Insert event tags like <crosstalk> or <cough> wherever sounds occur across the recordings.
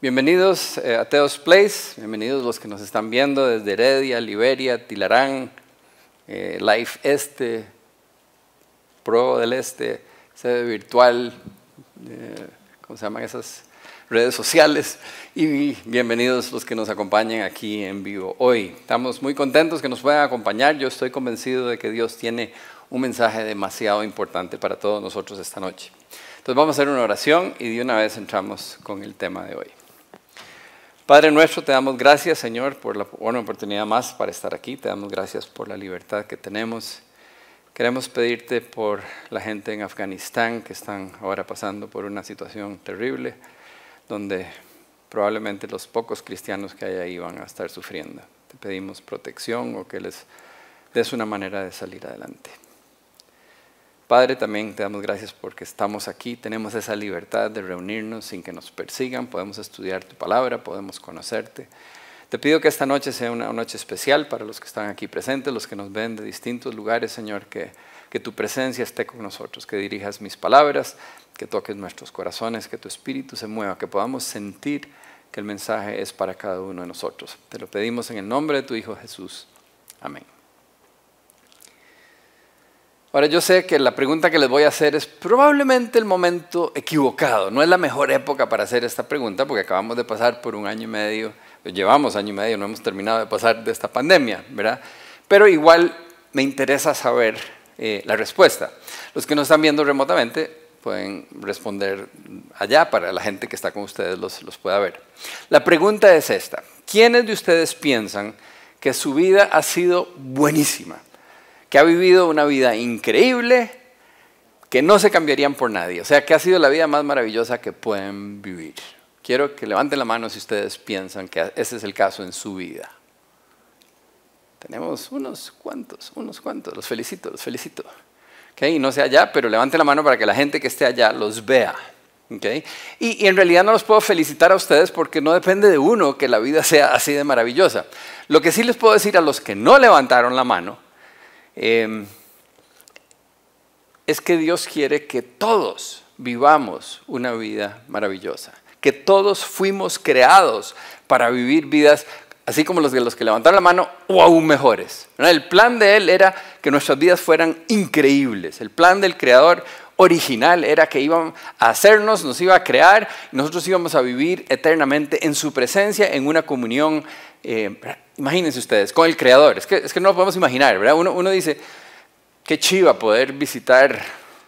Bienvenidos eh, a Teos Place, bienvenidos los que nos están viendo desde Heredia, Liberia, Tilarán, eh, Life Este, Pro del Este, sede virtual, eh, ¿cómo se llaman esas redes sociales? Y bienvenidos los que nos acompañan aquí en vivo hoy. Estamos muy contentos que nos puedan acompañar. Yo estoy convencido de que Dios tiene un mensaje demasiado importante para todos nosotros esta noche. Entonces vamos a hacer una oración y de una vez entramos con el tema de hoy. Padre nuestro, te damos gracias, Señor, por la buena oportunidad más para estar aquí. Te damos gracias por la libertad que tenemos. Queremos pedirte por la gente en Afganistán que están ahora pasando por una situación terrible, donde probablemente los pocos cristianos que hay ahí van a estar sufriendo. Te pedimos protección o que les des una manera de salir adelante. Padre, también te damos gracias porque estamos aquí, tenemos esa libertad de reunirnos sin que nos persigan, podemos estudiar tu palabra, podemos conocerte. Te pido que esta noche sea una noche especial para los que están aquí presentes, los que nos ven de distintos lugares, Señor, que, que tu presencia esté con nosotros, que dirijas mis palabras, que toques nuestros corazones, que tu espíritu se mueva, que podamos sentir que el mensaje es para cada uno de nosotros. Te lo pedimos en el nombre de tu Hijo Jesús. Amén. Ahora yo sé que la pregunta que les voy a hacer es probablemente el momento equivocado. No es la mejor época para hacer esta pregunta porque acabamos de pasar por un año y medio, llevamos año y medio, no hemos terminado de pasar de esta pandemia, ¿verdad? Pero igual me interesa saber eh, la respuesta. Los que nos están viendo remotamente pueden responder allá para la gente que está con ustedes los, los pueda ver. La pregunta es esta. ¿Quiénes de ustedes piensan que su vida ha sido buenísima? Que ha vivido una vida increíble, que no se cambiarían por nadie. O sea, que ha sido la vida más maravillosa que pueden vivir. Quiero que levanten la mano si ustedes piensan que ese es el caso en su vida. Tenemos unos cuantos, unos cuantos. Los felicito, los felicito. Okay, no sé allá, pero levanten la mano para que la gente que esté allá los vea. Okay? Y, y, en realidad no los puedo felicitar a ustedes porque no depende de uno que la vida sea así de maravillosa. Lo que sí les puedo decir a los que no levantaron la mano Em, es que Dios quiere que todos vivamos una vida maravillosa, que todos fuimos creados para vivir vidas así como los de los que levantaron la mano, o aún mejores. El plan de Él era que nuestras vidas fueran increíbles. El plan del Creador original era que iba a hacernos, nos iba a crear, nosotros íbamos a vivir eternamente en su presencia, en una comunión eh, imagínense ustedes, con el Creador. Es que, es que no lo podemos imaginar, ¿verdad? Uno, uno dice, qué chiva poder visitar,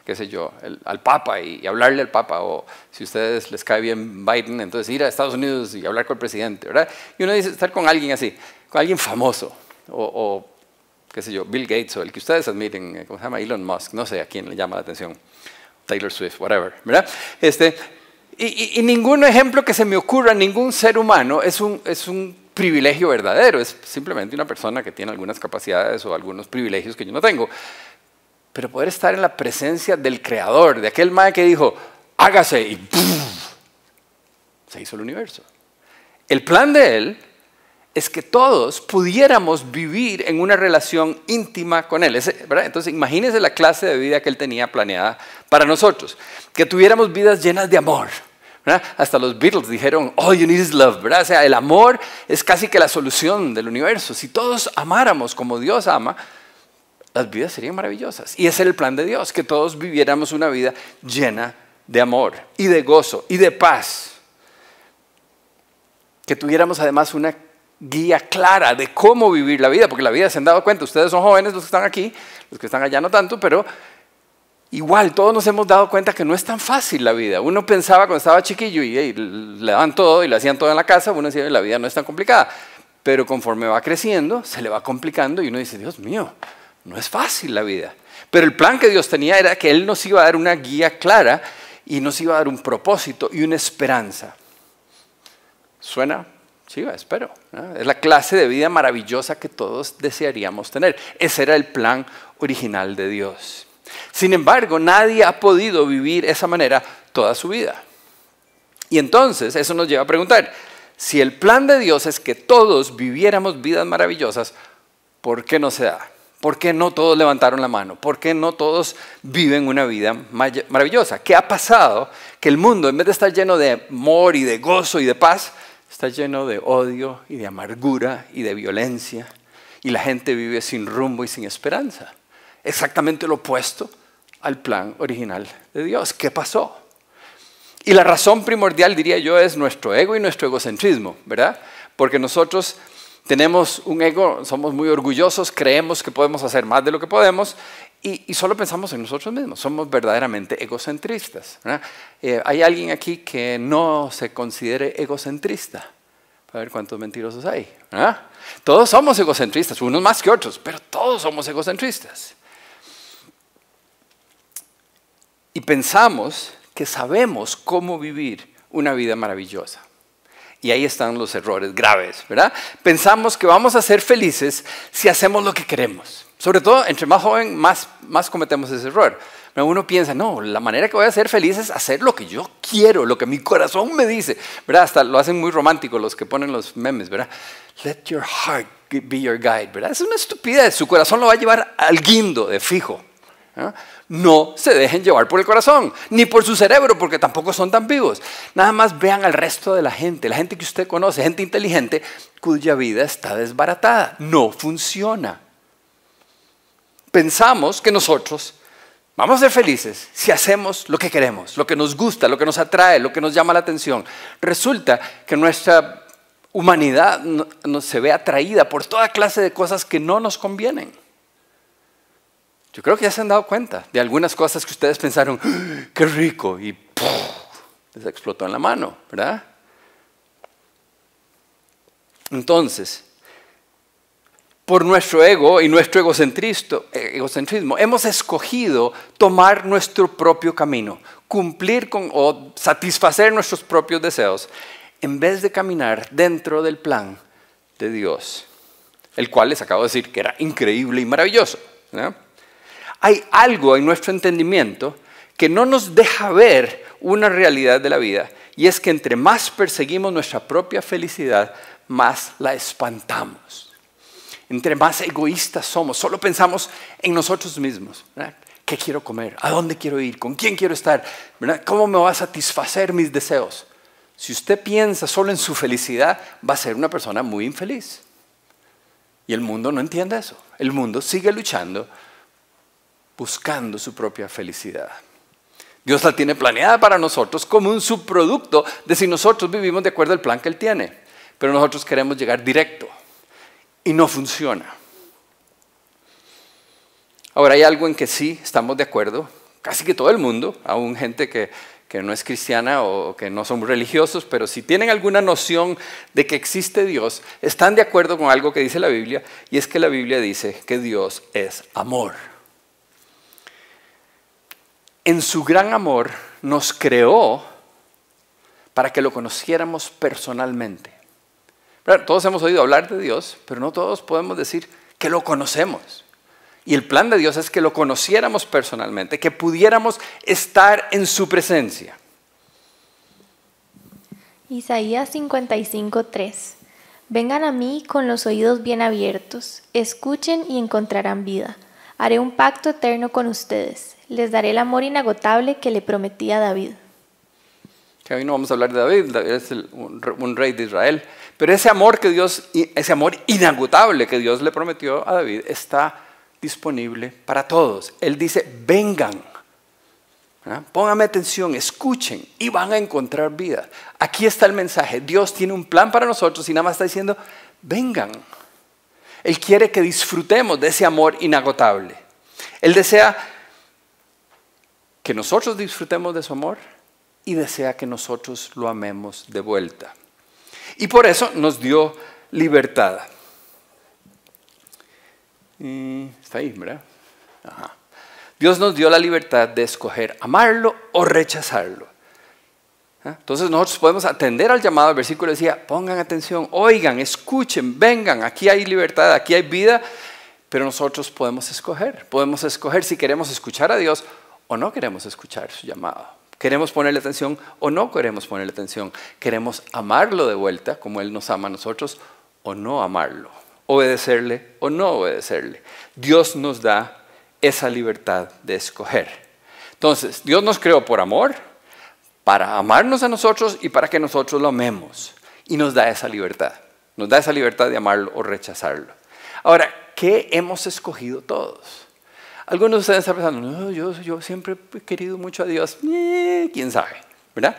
qué sé yo, al Papa y, hablarle al Papa, o si a ustedes les cae bien Biden, entonces ir a Estados Unidos y hablar con el presidente, ¿verdad? Y uno dice, estar con alguien así, con alguien famoso, o qué sé yo, Bill Gates, o el que ustedes admiren, eh, ¿cómo se llama? Elon Musk, no sé a quién le llama la atención, Taylor Swift, whatever, ¿verdad? Este, y, y, ningún ejemplo que se me ocurra, ningún ser humano es un, es un privilegio verdadero, es simplemente una persona que tiene algunas capacidades o algunos privilegios que yo no tengo. Pero poder estar en la presencia del creador, de aquel mae que dijo, hágase y se hizo el universo. El plan de él es que todos pudiéramos vivir en una relación íntima con Él. Entonces, imagínense la clase de vida que Él tenía planeada para nosotros, que tuviéramos vidas llenas de amor, hasta los Beatles dijeron, all you need is love, ¿verdad? O sea, el amor es casi que la solución del universo. Si todos amáramos como Dios ama, las vidas serían maravillosas. Y ese es el plan de Dios, que todos viviéramos una vida llena de amor y de gozo y de paz. Que tuviéramos además una guía clara de cómo vivir la vida, porque la vida se han dado cuenta, ustedes son jóvenes los que están aquí, los que están allá no tanto, pero Igual, todos nos hemos dado cuenta que no es tan fácil la vida. Uno pensaba cuando estaba chiquillo y, le daban todo y le hacían todo en la casa, uno decía, la vida no es tan complicada. Pero conforme va creciendo, se le va complicando y uno dice, Dios mío, no es fácil la vida. Pero el plan que Dios tenía era que Él nos iba a dar una guía clara y nos iba a dar un propósito y una esperanza. ¿Suena? Sí, espero. Es la clase de vida maravillosa que todos desearíamos tener. Ese era el plan original de Dios. Sin embargo, nadie ha podido vivir esa manera toda su vida. Y entonces eso nos lleva a preguntar, si el plan de Dios es que todos viviéramos vidas maravillosas, ¿por qué no se da? ¿Por qué no todos levantaron la mano? ¿Por qué no todos viven una vida maravillosa? ¿Qué ha pasado? Que el mundo, en vez de estar lleno de amor y de gozo y de paz, está lleno de odio y de amargura y de violencia. Y la gente vive sin rumbo y sin esperanza. Exactamente lo opuesto al plan original de Dios. ¿Qué pasó? Y la razón primordial, diría yo, es nuestro ego y nuestro egocentrismo, ¿verdad? Porque nosotros tenemos un ego, somos muy orgullosos, creemos que podemos hacer más de lo que podemos y, solo pensamos en nosotros mismos, somos verdaderamente egocentristas. Eh, ¿Hay alguien aquí que no se considere egocentrista? A ver cuántos mentirosos hay. Todos somos egocentristas, unos más que otros, pero todos somos egocentristas. Y pensamos que sabemos cómo vivir una vida maravillosa. Y ahí están los errores graves, ¿verdad? Pensamos que vamos a ser felices si hacemos lo que queremos. Sobre todo, entre más joven, más, cometemos ese error. Pero uno piensa, no, la manera que voy a ser feliz es hacer lo que yo quiero, lo que mi corazón me dice, ¿verdad? Hasta lo hacen muy romántico los que ponen los memes, ¿verdad? Let your heart be your guide, ¿verdad? Es una estupidez, su corazón lo va a llevar al guindo de fijo. No se dejen llevar por el corazón, ni por su cerebro, porque tampoco son tan vivos. Nada más vean al resto de la gente, la gente que usted conoce, gente inteligente, cuya vida está desbaratada. No funciona. Pensamos que nosotros vamos a ser felices si hacemos lo que queremos, lo que nos gusta, lo que nos atrae, lo que nos llama la atención. Resulta que nuestra humanidad no, se ve atraída por toda clase de cosas que no nos convienen. Yo creo que ya se han dado cuenta de algunas cosas que ustedes pensaron, ¡Ah, qué rico, y les explotó en la mano, ¿verdad? Entonces, por nuestro ego y nuestro egocentrismo, hemos escogido tomar nuestro propio camino, cumplir o satisfacer nuestros propios deseos, en vez de caminar dentro del plan de Dios, el cual les acabo de decir que era increíble y maravilloso. hay algo en nuestro entendimiento que no nos deja ver una realidad de la vida. Y es que entre más perseguimos nuestra propia felicidad, más la espantamos. Entre más egoístas somos, solo pensamos en nosotros mismos. ¿Qué quiero comer? ¿A dónde quiero ir? ¿Con quién quiero estar? ¿Cómo me va a satisfacer mis deseos? Si usted piensa solo en su felicidad, va a ser una persona muy infeliz. Y el mundo no entiende eso. El mundo sigue luchando buscando su propia felicidad. Dios la tiene planeada para nosotros como un subproducto de si nosotros vivimos de acuerdo al plan que Él tiene. Pero nosotros queremos llegar directo y no funciona. Ahora hay algo en que sí estamos de acuerdo, casi que todo el mundo, aún gente que, que no es cristiana o que no son religiosos, pero si tienen alguna noción de que existe Dios, están de acuerdo con algo que dice la Biblia, y es que la Biblia dice que Dios es amor en su gran amor nos creó para que lo conociéramos personalmente. Todos hemos oído hablar de Dios, pero no todos podemos decir que lo conocemos. Y el plan de Dios es que lo conociéramos personalmente, que pudiéramos estar en su presencia. Isaías 55:3 Vengan a mí con los oídos bien abiertos, escuchen y encontrarán vida. Haré un pacto eterno con ustedes les daré el amor inagotable que le prometí a David. Que hoy no vamos a hablar de David, David es un, rey de Israel, pero ese amor que Dios, ese amor inagotable que Dios le prometió a David está disponible para todos. Él dice, vengan, pónganme atención, escuchen y van a encontrar vida. Aquí está el mensaje, Dios tiene un plan para nosotros y nada más está diciendo, vengan. Él quiere que disfrutemos de ese amor inagotable. Él desea que nosotros disfrutemos de su amor y desea que nosotros lo amemos de vuelta. Y por eso nos dio libertad. está ahí, ¿verdad? Dios nos dio la libertad de escoger amarlo o rechazarlo. ¿Ah? Entonces nosotros podemos atender al llamado, el versículo decía, pongan atención, oigan, escuchen, vengan, aquí hay libertad, aquí hay vida, pero nosotros podemos escoger, podemos escoger si queremos escuchar a Dios o no queremos escuchar su llamado. Queremos ponerle atención o no queremos ponerle atención. Queremos amarlo de vuelta como Él nos ama a nosotros o no amarlo. obedecerle o no obedecerle. Dios nos da esa libertad de escoger. Entonces, Dios nos creó por amor, para amarnos a nosotros y para que nosotros lo amemos. Y nos da esa libertad. Nos da esa libertad de amarlo o rechazarlo. Ahora, ¿qué hemos escogido todos? Algunos de ustedes están pensando, no, yo, yo siempre he querido mucho a Dios. Eh, ¿Quién sabe? ¿Verdad?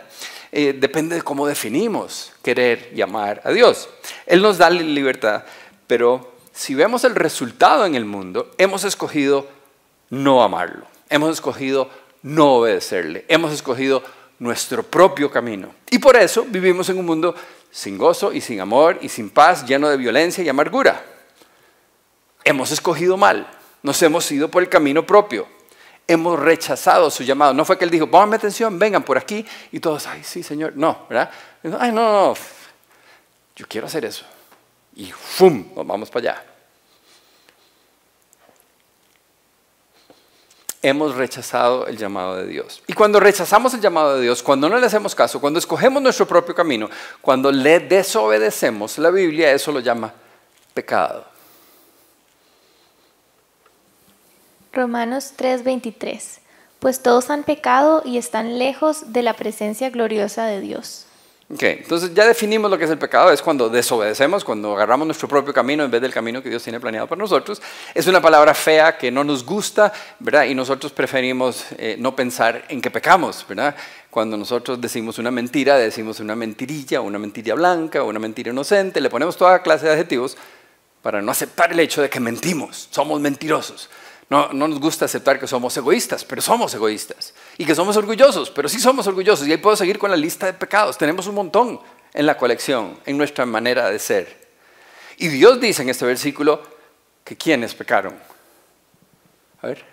Eh, depende de cómo definimos querer y amar a Dios. Él nos da libertad, pero si vemos el resultado en el mundo, hemos escogido no amarlo. Hemos escogido no obedecerle. Hemos escogido nuestro propio camino. Y por eso vivimos en un mundo sin gozo y sin amor y sin paz, lleno de violencia y amargura. Hemos escogido mal. Nos hemos ido por el camino propio hemos rechazado su llamado. No fue que él dijo, pónganme atención, vengan por aquí. Y todos, ay, sí, Señor. No, ¿verdad? Ay, no, no, yo quiero hacer eso. Y ¡fum! Nos vamos para allá. Hemos rechazado el llamado de Dios. Y cuando rechazamos el llamado de Dios, cuando no le hacemos caso, cuando escogemos nuestro propio camino, cuando le desobedecemos, la Biblia eso lo llama pecado. Romanos 3:23 Pues todos han pecado y están lejos de la presencia gloriosa de Dios. Ok, entonces ya definimos lo que es el pecado, es cuando desobedecemos, cuando agarramos nuestro propio camino en vez del camino que Dios tiene planeado para nosotros. Es una palabra fea que no nos gusta, ¿verdad? Y nosotros preferimos eh, no pensar en que pecamos, ¿verdad? Cuando nosotros decimos una mentira, decimos una mentirilla, una mentira blanca, una mentira inocente, le ponemos toda clase de adjetivos para no aceptar el hecho de que mentimos, somos mentirosos. No, nos gusta aceptar que somos egoístas, pero somos egoístas. Y que somos orgullosos, pero sí somos orgullosos. Y ahí puedo seguir con la lista de pecados. Tenemos un montón en la colección, en nuestra manera de ser. Y Dios dice en este versículo que quienes pecaron. A ver.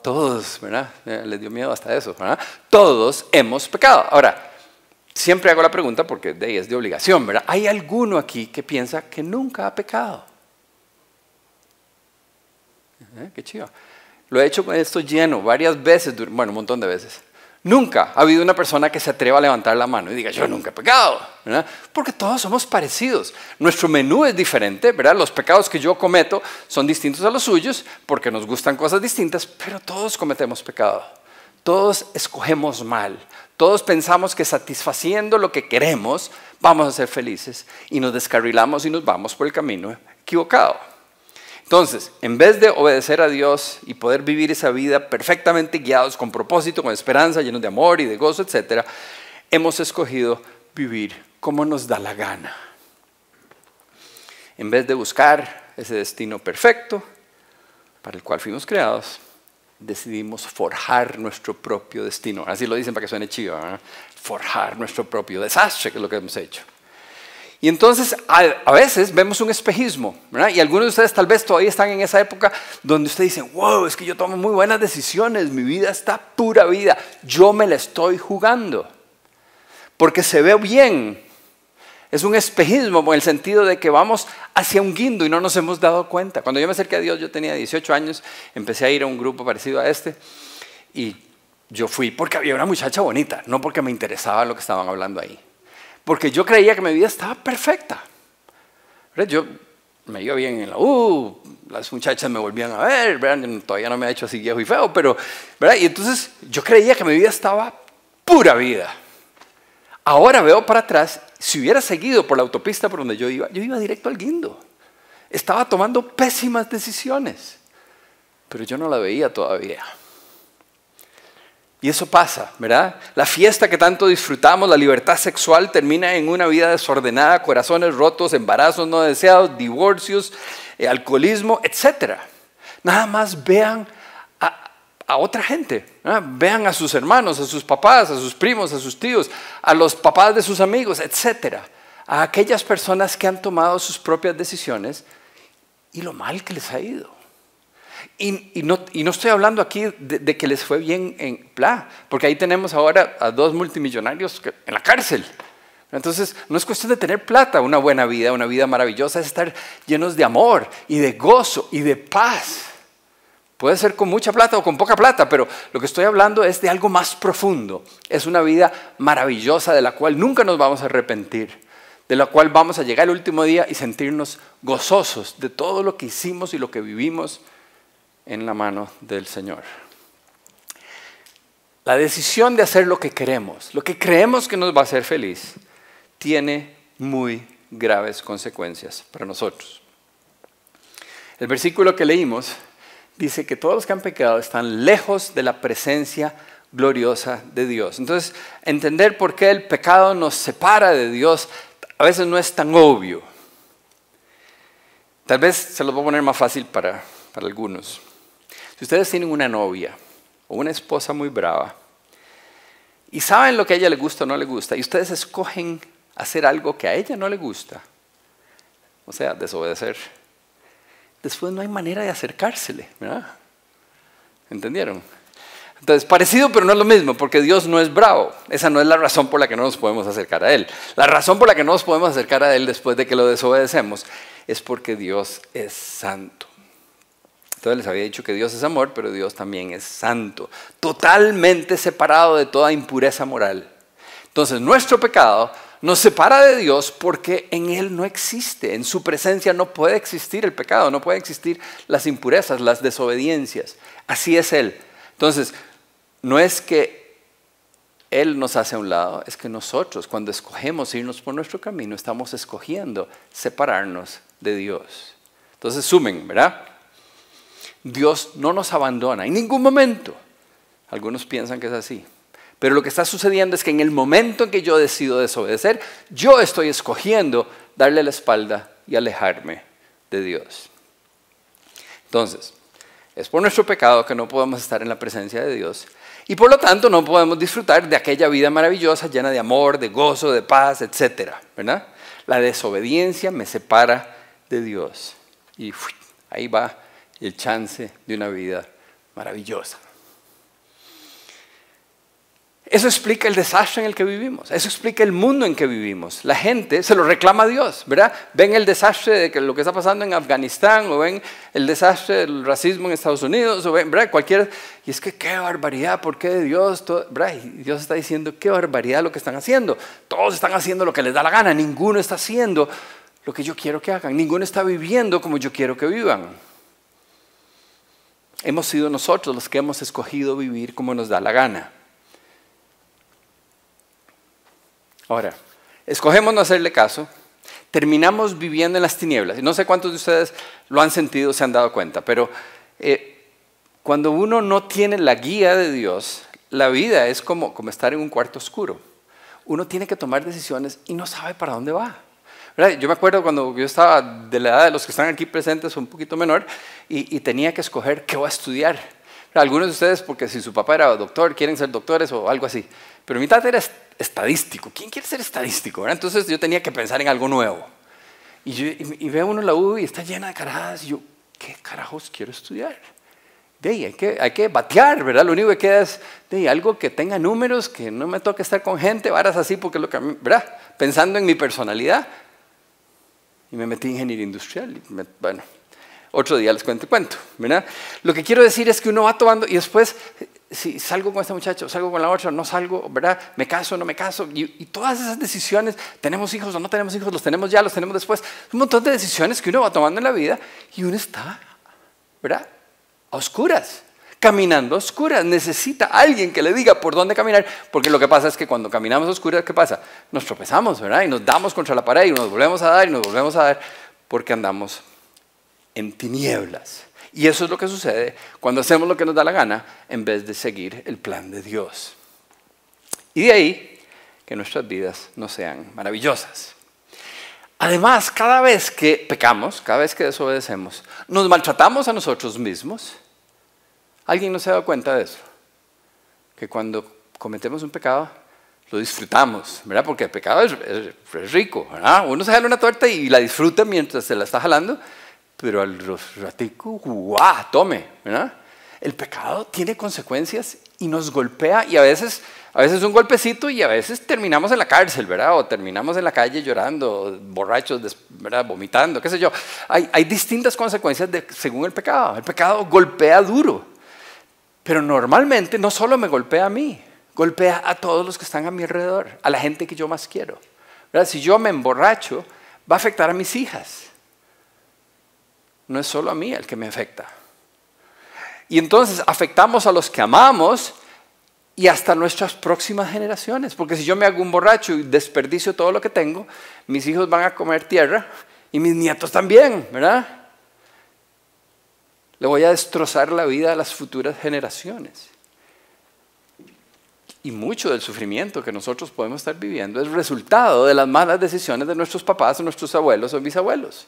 Todos, ¿verdad? Les dio miedo hasta eso, ¿verdad? Todos hemos pecado. Ahora, siempre hago la pregunta porque de ahí es de obligación, ¿verdad? ¿Hay alguno aquí que piensa que nunca ha pecado? ¿Eh? Qué chido. Lo he hecho con esto lleno varias veces, bueno, un montón de veces. Nunca ha habido una persona que se atreva a levantar la mano y diga, yo nunca he pecado, ¿verdad? Porque todos somos parecidos. Nuestro menú es diferente, ¿verdad? Los pecados que yo cometo son distintos a los suyos porque nos gustan cosas distintas, pero todos cometemos pecado. Todos escogemos mal. Todos pensamos que satisfaciendo lo que queremos vamos a ser felices y nos descarrilamos y nos vamos por el camino equivocado. Entonces, en vez de obedecer a Dios y poder vivir esa vida perfectamente guiados, con propósito, con esperanza, llenos de amor y de gozo, etc., hemos escogido vivir como nos da la gana. En vez de buscar ese destino perfecto para el cual fuimos creados, decidimos forjar nuestro propio destino. Así lo dicen para que suene chido, forjar nuestro propio desastre, que es lo que hemos hecho. Y entonces a, veces vemos un espejismo, ¿verdad? Y algunos de ustedes tal vez todavía están en esa época donde ustedes dicen, wow, es que yo tomo muy buenas decisiones, mi vida está pura vida, yo me la estoy jugando. Porque se ve bien. Es un espejismo en el sentido de que vamos hacia un guindo y no nos hemos dado cuenta. Cuando yo me acerqué a Dios, yo tenía 18 años, empecé a ir a un grupo parecido a este y yo fui porque había una muchacha bonita, no porque me interesaba lo que estaban hablando ahí porque yo creía que mi vida estaba perfecta. Yo me iba bien en la U, las muchachas me volvían a ver, todavía no me ha hecho así viejo y feo, pero, ¿verdad? Y entonces yo creía que mi vida estaba pura vida. Ahora veo para atrás, si hubiera seguido por la autopista por donde yo iba, yo iba directo al guindo. Estaba tomando pésimas decisiones, pero yo no la veía todavía. Y eso pasa, ¿verdad? La fiesta que tanto disfrutamos, la libertad sexual, termina en una vida desordenada, corazones rotos, embarazos no deseados, divorcios, eh, alcoholismo, etc. Nada más vean a, otra gente, vean a sus hermanos, a sus papás, a sus primos, a sus tíos, a los papás de sus amigos, etc. A aquellas personas que han tomado sus propias decisiones y lo mal que les ha ido. Y, no, estoy hablando aquí de, que les fue bien en PLA, porque ahí tenemos ahora a dos multimillonarios en la cárcel. Entonces, no es cuestión de tener plata, una buena vida, una vida maravillosa, es estar llenos de amor y de gozo y de paz. Puede ser con mucha plata o con poca plata, pero lo que estoy hablando es de algo más profundo. Es una vida maravillosa de la cual nunca nos vamos a arrepentir, de la cual vamos a llegar el último día y sentirnos gozosos de todo lo que hicimos y lo que vivimos en la mano del Señor. La decisión de hacer lo que queremos, lo que creemos que nos va a hacer feliz, tiene muy graves consecuencias para nosotros. El versículo que leímos dice que todos los que han pecado están lejos de la presencia gloriosa de Dios. Entonces, entender por qué el pecado nos separa de Dios a veces no es tan obvio. Tal vez se lo voy a poner más fácil para, para algunos. Ustedes tienen una novia o una esposa muy brava y saben lo que a ella le gusta o no le gusta y ustedes escogen hacer algo que a ella no le gusta, o sea, desobedecer, después no hay manera de acercársele, ¿verdad? ¿Entendieron? Entonces, parecido pero no es lo mismo, porque Dios no es bravo. Esa no es la razón por la que no nos podemos acercar a Él. La razón por la que no nos podemos acercar a Él después de que lo desobedecemos es porque Dios es santo. Entonces les había dicho que Dios es amor, pero Dios también es santo, totalmente separado de toda impureza moral. Entonces nuestro pecado nos separa de Dios porque en Él no existe, en su presencia no puede existir el pecado, no puede existir las impurezas, las desobediencias. Así es Él. Entonces, no es que Él nos hace a un lado, es que nosotros cuando escogemos irnos por nuestro camino estamos escogiendo separarnos de Dios. Entonces, sumen, ¿verdad? Dios no nos abandona en ningún momento. Algunos piensan que es así. Pero lo que está sucediendo es que en el momento en que yo decido desobedecer, yo estoy escogiendo darle la espalda y alejarme de Dios. Entonces, es por nuestro pecado que no podemos estar en la presencia de Dios y por lo tanto no podemos disfrutar de aquella vida maravillosa llena de amor, de gozo, de paz, etc. ¿verdad? La desobediencia me separa de Dios y ahí va el chance de una vida maravillosa. Eso explica el desastre en el que vivimos, eso explica el mundo en que vivimos. La gente se lo reclama a Dios, ¿verdad? Ven el desastre de lo que está pasando en Afganistán, o ven el desastre del racismo en Estados Unidos, o ven, ¿verdad? Cualquier... Y es que qué barbaridad, ¿por qué Dios? ¿verdad? Dios está diciendo, qué barbaridad lo que están haciendo. Todos están haciendo lo que les da la gana, ninguno está haciendo lo que yo quiero que hagan, ninguno está viviendo como yo quiero que vivan. Hemos sido nosotros los que hemos escogido vivir como nos da la gana. Ahora, escogemos no hacerle caso, terminamos viviendo en las tinieblas. No sé cuántos de ustedes lo han sentido, se han dado cuenta, pero eh, cuando uno no tiene la guía de Dios, la vida es como, como estar en un cuarto oscuro. Uno tiene que tomar decisiones y no sabe para dónde va. Yo me acuerdo cuando yo estaba de la edad de los que están aquí presentes, un poquito menor, y, y tenía que escoger qué voy a estudiar. Algunos de ustedes, porque si su papá era doctor, quieren ser doctores o algo así. Pero mi tata era estadístico. ¿Quién quiere ser estadístico? Entonces yo tenía que pensar en algo nuevo. Y, yo, y, veo uno la U y está llena de carajas. Y yo, ¿qué carajos quiero estudiar? De ahí, hay, que, hay que batear, ¿verdad? Lo único que queda es de algo que tenga números, que no me toque estar con gente, varas así, porque lo que, ¿verdad? Pensando en mi personalidad. Y me metí en ingeniería industrial. Y bueno, otro día les cuento cuento, ¿verdad? Lo que quiero decir es que uno va tomando y después, si salgo con este muchacho, salgo con la otra, no salgo, ¿verdad? Me caso, no me caso. Y, todas esas decisiones, tenemos hijos o no tenemos hijos, los tenemos ya, los tenemos después. Un montón de decisiones que uno va tomando en la vida y uno está, ¿verdad? A oscuras caminando a oscuras. Necesita alguien que le diga por dónde caminar, porque lo que pasa es que cuando caminamos a oscuras, ¿qué pasa? Nos tropezamos, ¿verdad? Y nos damos contra la pared y nos volvemos a dar y nos volvemos a dar porque andamos en tinieblas. Y eso es lo que sucede cuando hacemos lo que nos da la gana en vez de seguir el plan de Dios. Y de ahí que nuestras vidas no sean maravillosas. Además, cada vez que pecamos, cada vez que desobedecemos, nos maltratamos a nosotros mismos. ¿Alguien no se ha dado cuenta de eso? Que cuando cometemos un pecado, lo disfrutamos, ¿verdad? Porque el pecado es, rico, ¿verdad? Uno se jala una torta y la disfruta mientras se la está jalando, pero al ratico, ¡guau! Tome, ¿verdad? El pecado tiene consecuencias y nos golpea y a veces, a veces un golpecito y a veces terminamos en la cárcel, ¿verdad? O terminamos en la calle llorando, borrachos, ¿verdad? Vomitando, qué sé yo. Hay, hay distintas consecuencias de, según el pecado. El pecado golpea duro, pero normalmente no solo me golpea a mí, golpea a todos los que están a mi alrededor, a la gente que yo más quiero Si yo me emborracho, va a afectar a mis hijas. No es solo a mí el que me afecta. Y entonces afectamos a los que amamos y hasta nuestras próximas generaciones. Porque si yo me hago un borracho y desperdicio todo lo que tengo, mis hijos van a comer tierra y mis nietos también, ¿verdad? Le voy a destrozar la vida a las futuras generaciones. Y mucho del sufrimiento que nosotros podemos estar viviendo es resultado de las malas decisiones de nuestros papás, nuestros abuelos o bisabuelos.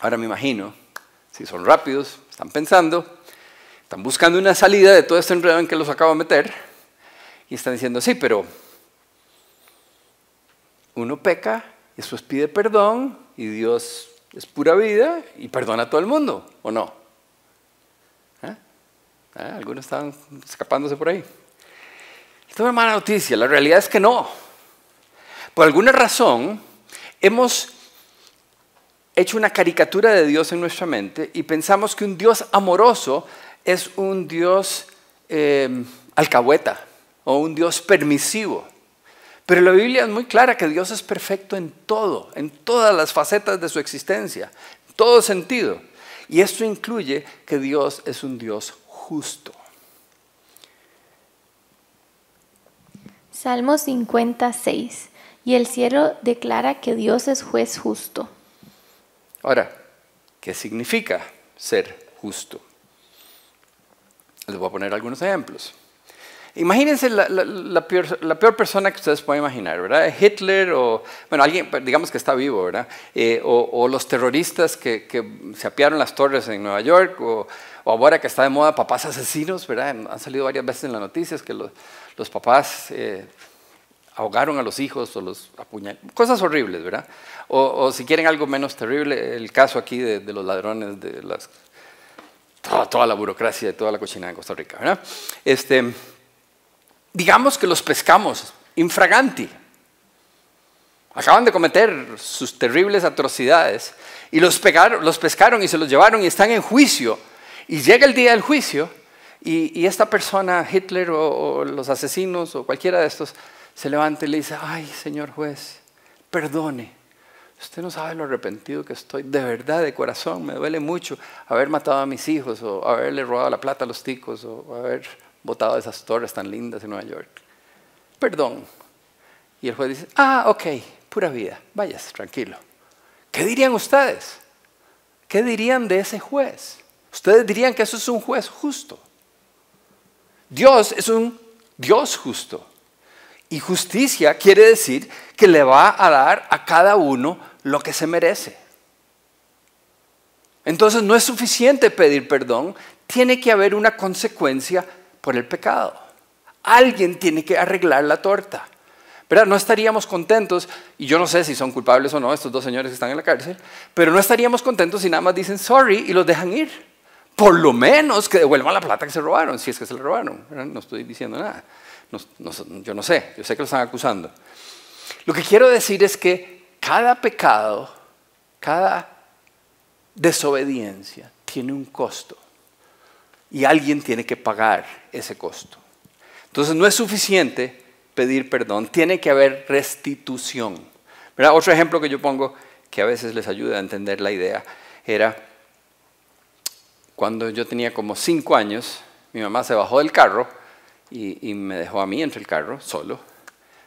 Ahora me imagino, si son rápidos, están pensando, están buscando una salida de todo este enredo en que los acabo de meter y están diciendo, sí, pero uno peca después pide perdón y Dios es pura vida y perdona a todo el mundo, ¿o no? ¿Eh? ¿Eh? Algunos están escapándose por ahí. Esto es una mala noticia, la realidad es que no. Por alguna razón, hemos hecho una caricatura de Dios en nuestra mente y pensamos que un Dios amoroso es un Dios eh, alcahueta o un Dios permisivo. Pero la Biblia es muy clara que Dios es perfecto en todo, en todas las facetas de su existencia, en todo sentido. Y esto incluye que Dios es un Dios justo. Salmo 56. Y el cielo declara que Dios es juez justo. Ahora, ¿qué significa ser justo? Les voy a poner algunos ejemplos. Imagínense la, peor, persona que ustedes pueden imaginar, ¿verdad? Hitler o, bueno, alguien, digamos que está vivo, ¿verdad? Eh, o, los terroristas que, se apiaron las torres en Nueva York, o, ahora que está de moda papás asesinos, ¿verdad? Han salido varias veces en las noticias que los, papás eh, ahogaron a los hijos o los apuñalaron, cosas horribles, ¿verdad? O, si quieren algo menos terrible, el caso aquí de, los ladrones, de las, toda, la burocracia de toda la cocina de Costa Rica, ¿verdad? Este, digamos que los pescamos infraganti. Acaban de cometer sus terribles atrocidades y los, pescaron y se los llevaron y están en juicio. Y llega el día del juicio y, esta persona, Hitler o los asesinos o cualquiera de estos, se levanta y le dice, ay, señor juez, perdone. Usted no sabe lo arrepentido que estoy, de verdad, de corazón, me duele mucho haber matado a mis hijos o haberle robado la plata a los ticos o haber botado esas torres tan lindas en Nueva York. Perdón. Y el juez dice, ah, ok, pura vida, vayas, tranquilo. ¿Qué dirían ustedes? ¿Qué dirían de ese juez? Ustedes dirían que eso es un juez justo. Dios es un Dios justo. Y justicia quiere decir que le va a dar a cada uno lo que se merece. Entonces no es suficiente pedir perdón, tiene que haber una consecuencia por el pecado. Alguien tiene que arreglar la torta. ¿Verdad? No estaríamos contentos, y yo no sé si son culpables o no estos dos señores que están en la cárcel, pero no estaríamos contentos si nada más dicen sorry y los dejan ir. Por lo menos que devuelvan la plata que se robaron, si es que se la robaron. No estoy diciendo nada yo no sé, yo sé que lo están acusando. Lo que quiero decir es que cada pecado, cada desobediencia tiene un costo y alguien tiene que pagar ese costo. Entonces no es suficiente pedir perdón, tiene que haber restitución. Otro ejemplo que yo pongo que a veces les ayuda a entender la idea era cuando yo tenía como cinco años, mi mamá se bajó del carro y, me dejó a mí entre el carro, solo,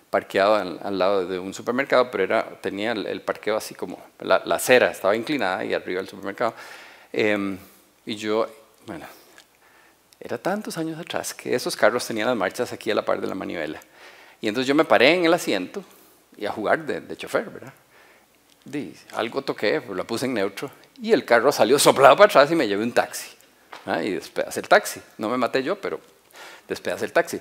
parqueado al, lado de un supermercado, pero era, tenía el, parqueo así como, la, acera estaba inclinada y arriba del supermercado. Em, y yo, bueno, era tantos años atrás que esos carros tenían las marchas aquí a la par de la manivela. Y entonces yo me paré en el asiento y a jugar de, de chofer, ¿verdad? Algo toqué, pues la puse en neutro y el carro salió soplado para atrás y me llevé un taxi. ¿ah? Y después el taxi. No me maté yo, pero despedas el taxi.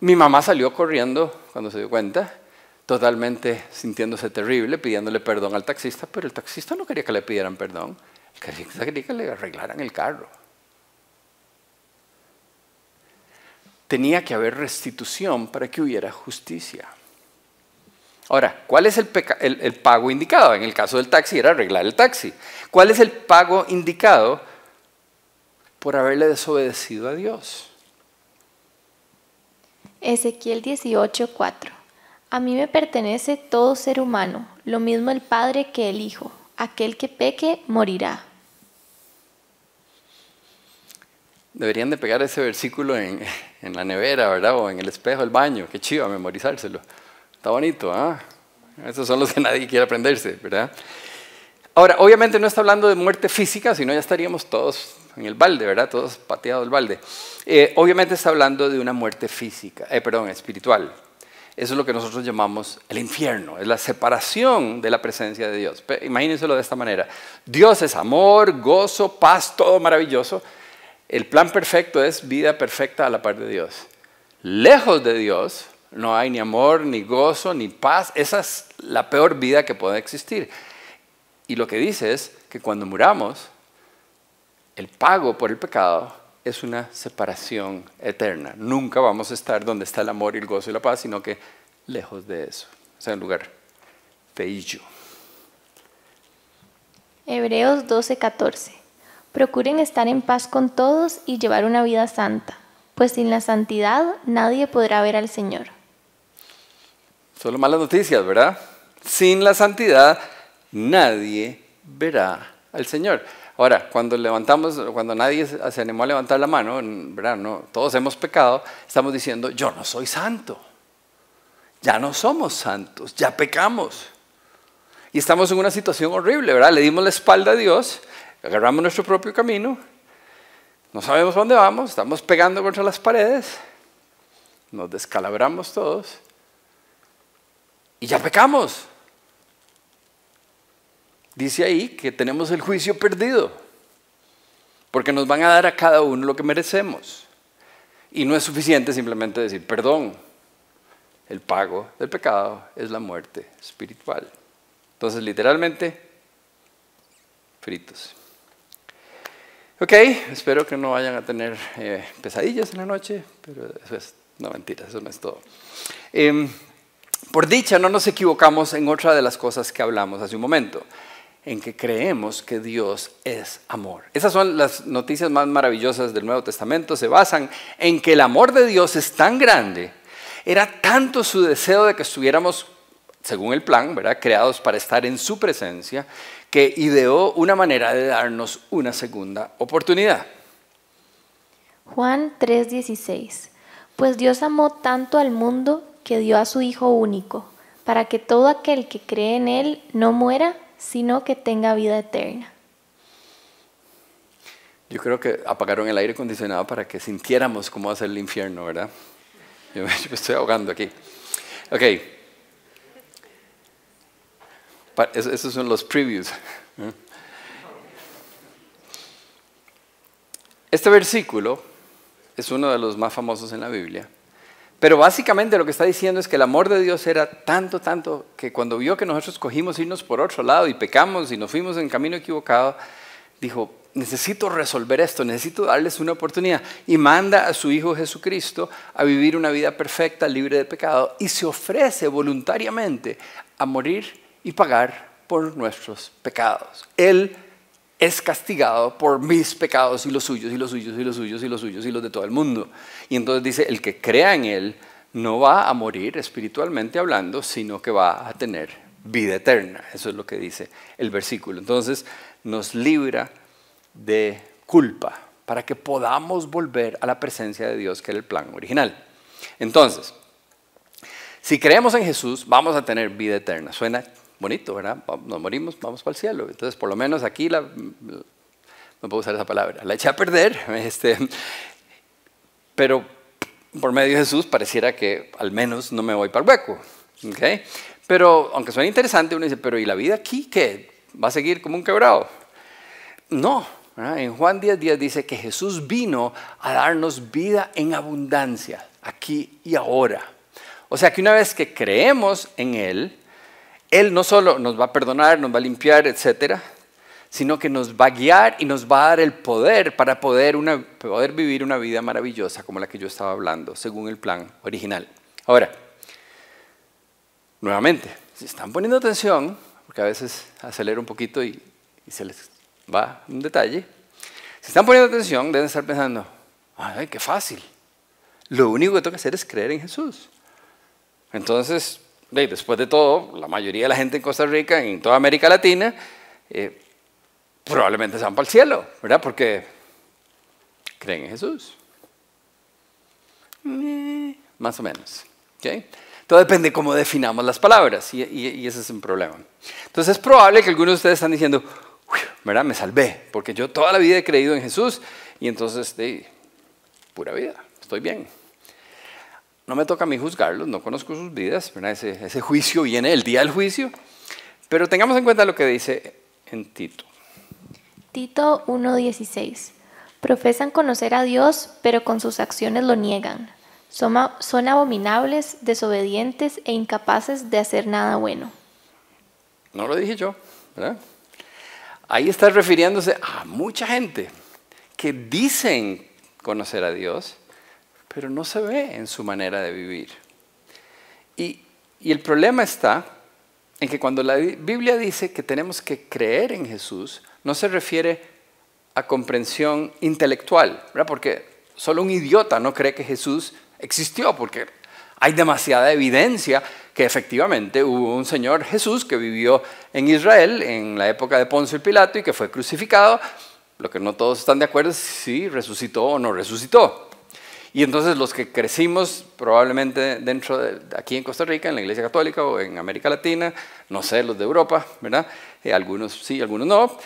Mi mamá salió corriendo cuando se dio cuenta, totalmente sintiéndose terrible, pidiéndole perdón al taxista, pero el taxista no quería que le pidieran perdón, el taxista quería que le arreglaran el carro. Tenía que haber restitución para que hubiera justicia. Ahora, ¿cuál es el, el, pago indicado? En el caso del taxi era arreglar el taxi. ¿Cuál es el pago indicado por haberle desobedecido a Dios. Ezequiel 18:4 A mí me pertenece todo ser humano, lo mismo el Padre que el Hijo. Aquel que peque morirá. Deberían de pegar ese versículo <laughs> en, la nevera, ¿verdad? O en el espejo del baño. Qué chido memorizárselo. Está bonito, ¿ah? Esos son los que <laughs> nadie quiere aprenderse, ¿verdad? Ahora, obviamente no está hablando de muerte física, sino ya estaríamos todos en el balde, ¿verdad? Todos pateados el balde. Eh, obviamente está hablando de una muerte física, eh, perdón, espiritual. Eso es lo que nosotros llamamos el infierno, es la separación de la presencia de Dios. Imagínenselo de esta manera. Dios es amor, gozo, paz, todo maravilloso. El plan perfecto es vida perfecta a la par de Dios. Lejos de Dios no hay ni amor, ni gozo, ni paz. Esa es la peor vida que puede existir. Y lo que dice es que cuando muramos, el pago por el pecado es una separación eterna. Nunca vamos a estar donde está el amor y el gozo y la paz, sino que lejos de eso. O sea, en lugar feillo. Hebreos 12:14. Procuren estar en paz con todos y llevar una vida santa, pues sin la santidad nadie podrá ver al Señor. Solo malas noticias, ¿verdad? Sin la santidad nadie verá al Señor. Ahora, cuando levantamos, cuando nadie se animó a levantar la mano, ¿verdad? No, todos hemos pecado, estamos diciendo, yo no soy santo. Ya no somos santos, ya pecamos. Y estamos en una situación horrible, ¿verdad? Le dimos la espalda a Dios, agarramos nuestro propio camino, no sabemos dónde vamos, estamos pegando contra las paredes, nos descalabramos todos y ya pecamos dice ahí que tenemos el juicio perdido, porque nos van a dar a cada uno lo que merecemos. Y no es suficiente simplemente decir perdón. El pago del pecado es la muerte espiritual. Entonces, literalmente, fritos. Ok, espero que no vayan a tener eh, pesadillas en la noche, pero eso es una mentira, eso no es todo. Em, por dicha, no nos equivocamos en otra de las cosas que hablamos hace un momento en que creemos que Dios es amor. Esas son las noticias más maravillosas del Nuevo Testamento. Se basan en que el amor de Dios es tan grande, era tanto su deseo de que estuviéramos, según el plan, ¿verdad? creados para estar en su presencia, que ideó una manera de darnos una segunda oportunidad. Juan 3:16 Pues Dios amó tanto al mundo que dio a su Hijo único, para que todo aquel que cree en Él no muera, sino que tenga vida eterna. Yo creo que apagaron el aire acondicionado para que sintiéramos cómo va a ser el infierno, ¿verdad? Yo <laughs> me estoy ahogando aquí. Ok. Esos son los previews. <laughs> Este versículo es uno de los más famosos en la Biblia. Pero básicamente lo que está diciendo es que el amor de Dios era tanto, tanto, que cuando vio que nosotros cogimos irnos por otro lado y pecamos y nos fuimos en camino equivocado, dijo, necesito resolver esto, necesito darles una oportunidad. Y manda a su Hijo Jesucristo a vivir una vida perfecta, libre de pecado, y se ofrece voluntariamente a morir y pagar por nuestros pecados. Él es castigado por mis pecados y los suyos y los suyos y los suyos y los suyos y los de todo el mundo. Y entonces dice, el que crea en Él no va a morir espiritualmente hablando, sino que va a tener vida eterna. Eso es lo que dice el versículo. Entonces nos libra de culpa para que podamos volver a la presencia de Dios, que era el plan original. Entonces, si creemos en Jesús, vamos a tener vida eterna. Suena bonito, ¿verdad? Nos morimos, vamos para el cielo. Entonces, por lo menos aquí la, no puedo usar esa palabra, la eché a perder. <laughs> Este, pero por medio de Jesús pareciera que al menos no me voy para el hueco. ¿okay? Pero aunque suene interesante, uno dice, pero ¿y la vida aquí qué? ¿Va a seguir como un quebrado? No. En Juan 10, 10 dice que Jesús vino a darnos vida en abundancia, aquí y ahora. O sea que una vez que creemos en Él, él no solo nos va a perdonar, nos va a limpiar, etcétera, sino que nos va a guiar y nos va a dar el poder para poder, poder vivir una vida maravillosa como la que yo estaba hablando, según el plan original. Ahora, nuevamente, si están poniendo atención, porque a veces acelero un poquito y, y se les va un detalle, Si están poniendo atención, deben estar pensando, ay, qué fácil. Lo único que tengo que hacer es creer en Jesús. Entonces, después de todo, la mayoría de la gente en Costa Rica, en toda América Latina, eh, probablemente se van para el cielo, ¿verdad? Porque creen en Jesús. Eh, más o menos. Todo depende de cómo definamos las palabras y, ese es un problema. Entonces es probable que algunos de ustedes están diciendo, ¿verdad? Me salvé, porque yo toda la vida he creído en Jesús y entonces, de pura vida, estoy bien. No me toca a mí juzgarlos, no conozco sus vidas, Ese, ese juicio viene el día del juicio, pero tengamos en cuenta lo que dice en Tito. Tito 1.16. Profesan conocer a Dios, pero con sus acciones lo niegan. Son, son abominables, desobedientes e incapaces de hacer nada bueno. No lo dije yo, ¿verdad? Ahí está refiriéndose a mucha gente que dicen conocer a Dios, pero no se ve en su manera de vivir. Y, el problema está en que cuando la Biblia dice que tenemos que creer en Jesús, no se refiere a comprensión intelectual, porque solo un idiota no cree que Jesús existió, porque hay demasiada evidencia que efectivamente hubo un Señor Jesús que vivió en Israel en la época de Poncio y Pilato y que fue crucificado. Lo que no todos están de acuerdo es si resucitó o no resucitó. Y entonces los que crecimos probablemente dentro de aquí en Costa Rica, en la Iglesia Católica o en América Latina, no sé, los de Europa, ¿verdad? Eh, algunos sí, algunos no,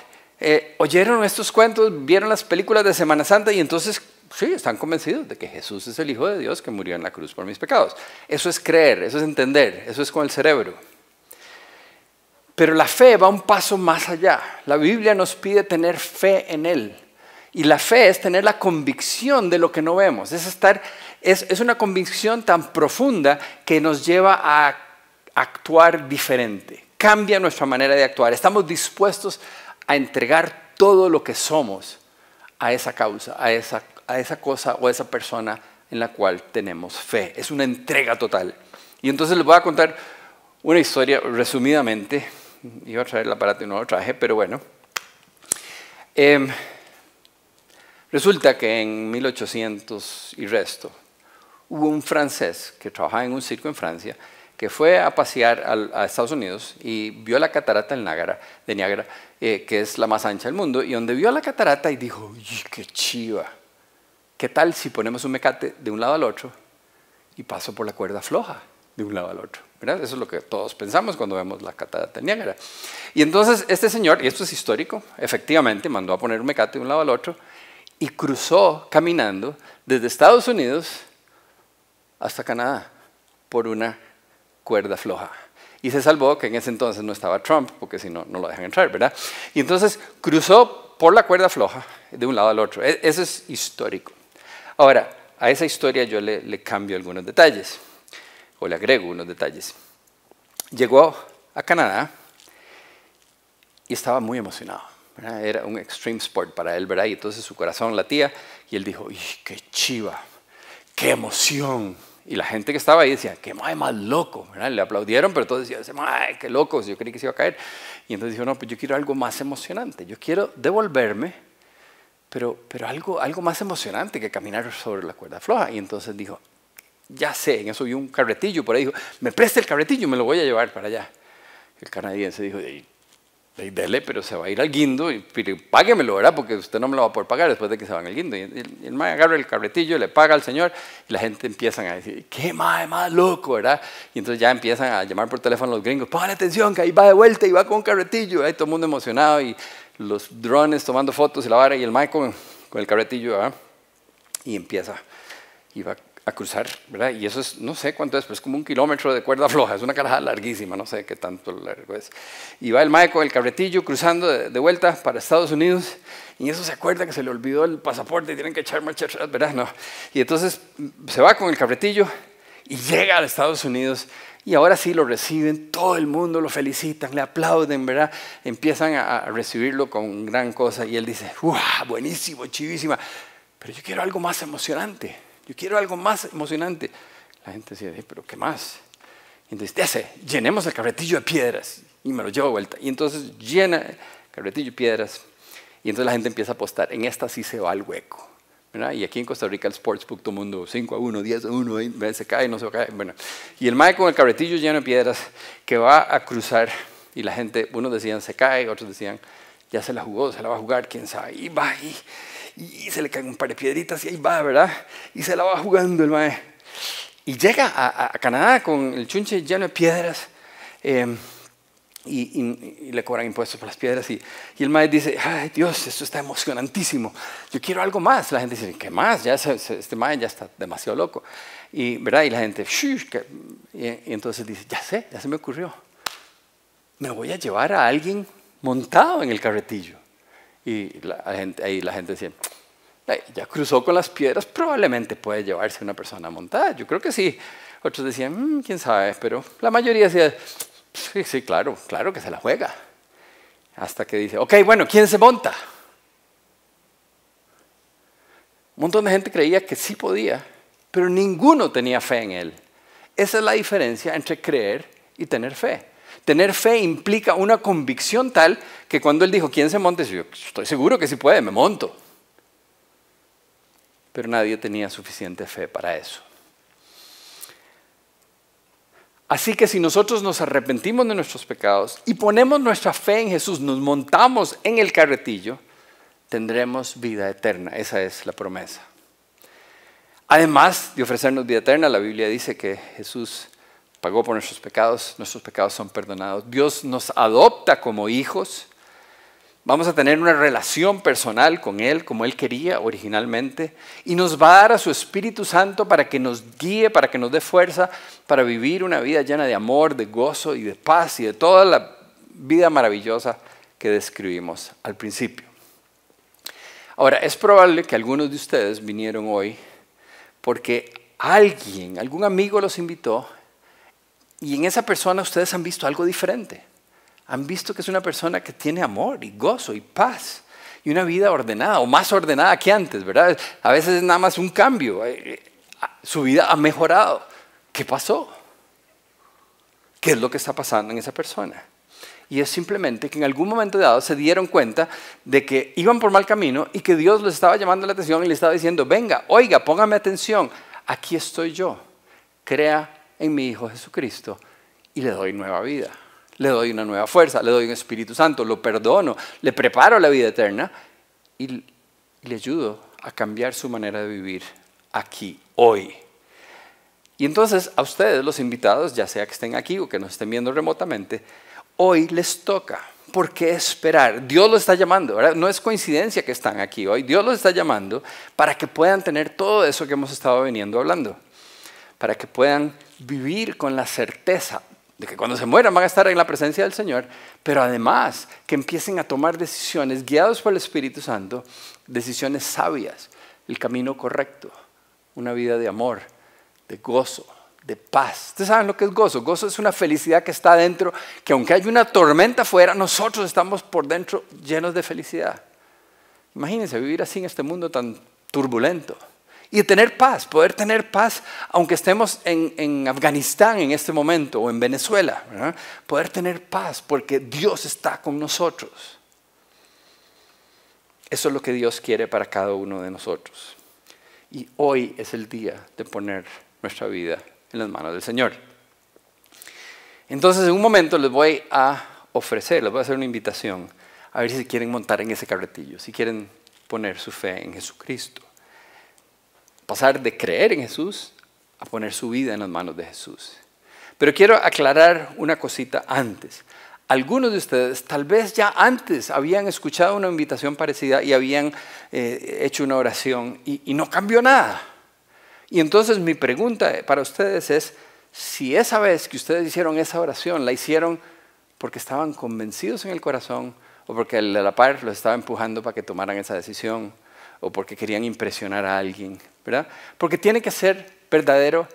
eh, oyeron estos cuentos, vieron las películas de Semana Santa y entonces sí, están convencidos de que Jesús es el Hijo de Dios que murió en la cruz por mis pecados. Eso es creer, eso es entender, eso es con el cerebro. Pero la fe va un paso más allá. La Biblia nos pide tener fe en Él. Y la fe es tener la convicción de lo que no vemos. Es, estar, es, es una convicción tan profunda que nos lleva a actuar diferente. Cambia nuestra manera de actuar. Estamos dispuestos a entregar todo lo que somos a esa causa, a esa, a esa cosa o a esa persona en la cual tenemos fe. Es una entrega total. Y entonces les voy a contar una historia resumidamente. Iba a traer el aparato y no lo traje, pero bueno. Em, resulta que en 1800 y resto hubo un francés que trabajaba en un circo en Francia que fue a pasear a Estados Unidos y vio la catarata del Niágara, de Niágara, eh, que es la más ancha del mundo, y donde vio la catarata y dijo, qué chiva! ¿Qué tal si ponemos un mecate de un lado al otro y paso por la cuerda floja de un lado al otro? ¿verdad? Eso es lo que todos pensamos cuando vemos la catarata del Niágara. Y entonces este señor, y esto es histórico, efectivamente mandó a poner un mecate de un lado al otro y cruzó caminando desde Estados Unidos hasta Canadá por una cuerda floja. Y se salvó que en ese entonces no estaba Trump, porque si no, no lo dejan entrar, ¿verdad? Y entonces cruzó por la cuerda floja de un lado al otro. E, eso es histórico. Ahora, a esa historia yo le, cambio algunos detalles, o le agrego unos detalles. Llegó a Canadá y estaba muy emocionado. Era un extreme sport para él, ¿verdad? Y entonces su corazón latía y él dijo, ¡qué chiva! ¡Qué emoción! Y la gente que estaba ahí decía, qué madre más loco. Le aplaudieron, pero todos decían, madre, qué loco, yo creí que se iba a caer. Y entonces dijo, no, pues yo quiero algo más emocionante. Yo quiero devolverme, pero, pero algo, algo más emocionante que caminar sobre la cuerda floja. Y entonces dijo, ya sé, en eso vi un carretillo por ahí. Dijo, me preste el carretillo, me lo voy a llevar para allá. El canadiense dijo, dele, pero se va a ir al guindo y páguemelo, ¿verdad? Porque usted no me lo va a poder pagar después de que se van al guindo. Y el, el agarra el carretillo, le paga al señor y la gente empieza a decir, qué mae más loco, ¿verdad? Y entonces ya empiezan a llamar por teléfono los gringos, póngale atención que ahí va de vuelta y va con un carretillo, ahí todo el mundo emocionado y los drones tomando fotos y la vara y el mae con, con el carretillo, ¿verdad? Y empieza, y va a cruzar, ¿verdad? Y eso es, no sé cuánto es, pero es como un kilómetro de cuerda floja, es una carajada larguísima, no sé qué tanto largo es. Y va el mae con el carretillo cruzando de, vuelta para Estados Unidos, y eso se acuerda que se le olvidó el pasaporte y tienen que echar marcha atrás, ¿verdad? No. Y entonces se va con el carretillo y llega a Estados Unidos, y ahora sí lo reciben, todo el mundo lo felicitan, le aplauden, ¿verdad? Empiezan a, recibirlo con gran cosa, y él dice, ¡Wow! Buenísimo, chivísima, pero yo quiero algo más emocionante. Yo quiero algo más emocionante. La gente decía, pero ¿qué más? Y entonces, hace? Llenemos el carretillo de piedras. Y me lo llevo a vuelta. Y entonces llena el carretillo de piedras. Y entonces la gente empieza a apostar, en esta sí se va al hueco. Y aquí en Costa Rica el Sportsbook, todo mundo 5 a 1, 10 a 1, se cae, no se cae. Bueno. Y el mae con el carretillo lleno de piedras que va a cruzar y la gente, unos decían se cae, otros decían ya se la jugó, se la va a jugar, quién sabe. Y va y, y se le caen un par de piedritas y ahí va, ¿verdad? Y se la va jugando el mae. Y llega a, Canadá con el chunche lleno de piedras. Eh, y, le cobran impuestos por las piedras. Y, y el maestro dice, ay Dios, esto está emocionantísimo, yo quiero algo más. La gente dice, ¿qué más? Ya este maestro ya está demasiado loco. Y, ¿verdad? y la gente, y, y entonces dice, ya sé, ya se me ocurrió. Me voy a llevar a alguien montado en el carretillo. Y la gente, ahí la gente decía, ya cruzó con las piedras, probablemente puede llevarse una persona montada. Yo creo que sí. Otros decían, mm, quién sabe, pero la mayoría decía, Sí, sí, claro, claro que se la juega. Hasta que dice, ok, bueno, ¿quién se monta? Un montón de gente creía que sí podía, pero ninguno tenía fe en él. Esa es la diferencia entre creer y tener fe. Tener fe implica una convicción tal que cuando él dijo, ¿quién se monta? Yo estoy seguro que sí puede, me monto. Pero nadie tenía suficiente fe para eso. Así que si nosotros nos arrepentimos de nuestros pecados y ponemos nuestra fe en Jesús, nos montamos en el carretillo, tendremos vida eterna. Esa es la promesa. Además de ofrecernos vida eterna, la Biblia dice que Jesús pagó por nuestros pecados, nuestros pecados son perdonados. Dios nos adopta como hijos Vamos a tener una relación personal con Él como Él quería originalmente y nos va a dar a su Espíritu Santo para que nos guíe, para que nos dé fuerza para vivir una vida llena de amor, de gozo y de paz y de toda la vida maravillosa que describimos al principio. Ahora, es probable que algunos de ustedes vinieron hoy porque alguien, algún amigo los invitó y en esa persona ustedes han visto algo diferente han visto que es una persona que tiene amor y gozo y paz y una vida ordenada o más ordenada que antes, ¿verdad? A veces es nada más un cambio. Eh, eh, su vida ha mejorado. ¿Qué pasó? ¿Qué es lo que está pasando en esa persona? Y es simplemente que en algún momento dado se dieron cuenta de que iban por mal camino y que Dios les estaba llamando la atención y les estaba diciendo, venga, oiga, póngame atención, aquí estoy yo, crea en mi Hijo Jesucristo y le doy nueva vida le doy una nueva fuerza, le doy un Espíritu Santo, lo perdono, le preparo la vida eterna y, le ayudo a cambiar su manera de vivir aquí, hoy. Y entonces a ustedes, los invitados, ya sea que estén aquí o que nos estén viendo remotamente, hoy les toca. ¿Por qué esperar? Dios los está llamando, No es coincidencia que están aquí hoy. Dios los está llamando para que puedan tener todo eso que hemos estado viniendo hablando. Para que puedan vivir con la certeza de que cuando se mueran van a estar en la presencia del Señor, pero además que empiecen a tomar decisiones guiados por el Espíritu Santo, decisiones sabias, el camino correcto, una vida de amor, de gozo, de paz. Ustedes saben lo que es gozo. Gozo es una felicidad que está dentro, que aunque hay una tormenta afuera, nosotros estamos por dentro llenos de felicidad. Imagínense vivir así en este mundo tan turbulento y tener paz, poder tener paz aunque estemos en, Afganistán en este momento o en Venezuela, poder tener paz porque Dios está con nosotros. Eso es lo que Dios quiere para cada uno de nosotros. Y hoy es el día de poner nuestra vida en las manos del Señor. Entonces, en un momento les voy a ofrecer, les voy a hacer una invitación a ver si quieren montar en ese carretillo, si quieren poner su fe en Jesucristo pasar de creer en Jesús a poner su vida en las manos de Jesús. Pero quiero aclarar una cosita antes. Algunos de ustedes tal vez ya antes habían escuchado una invitación parecida y habían eh, hecho una oración y, y no cambió nada. Y entonces mi pregunta para ustedes es, si esa vez que ustedes hicieron esa oración, la hicieron porque estaban convencidos en el corazón o porque el de la par los estaba empujando para que tomaran esa decisión o porque querían impresionar a alguien, ¿verdad? Porque tiene que ser verdadero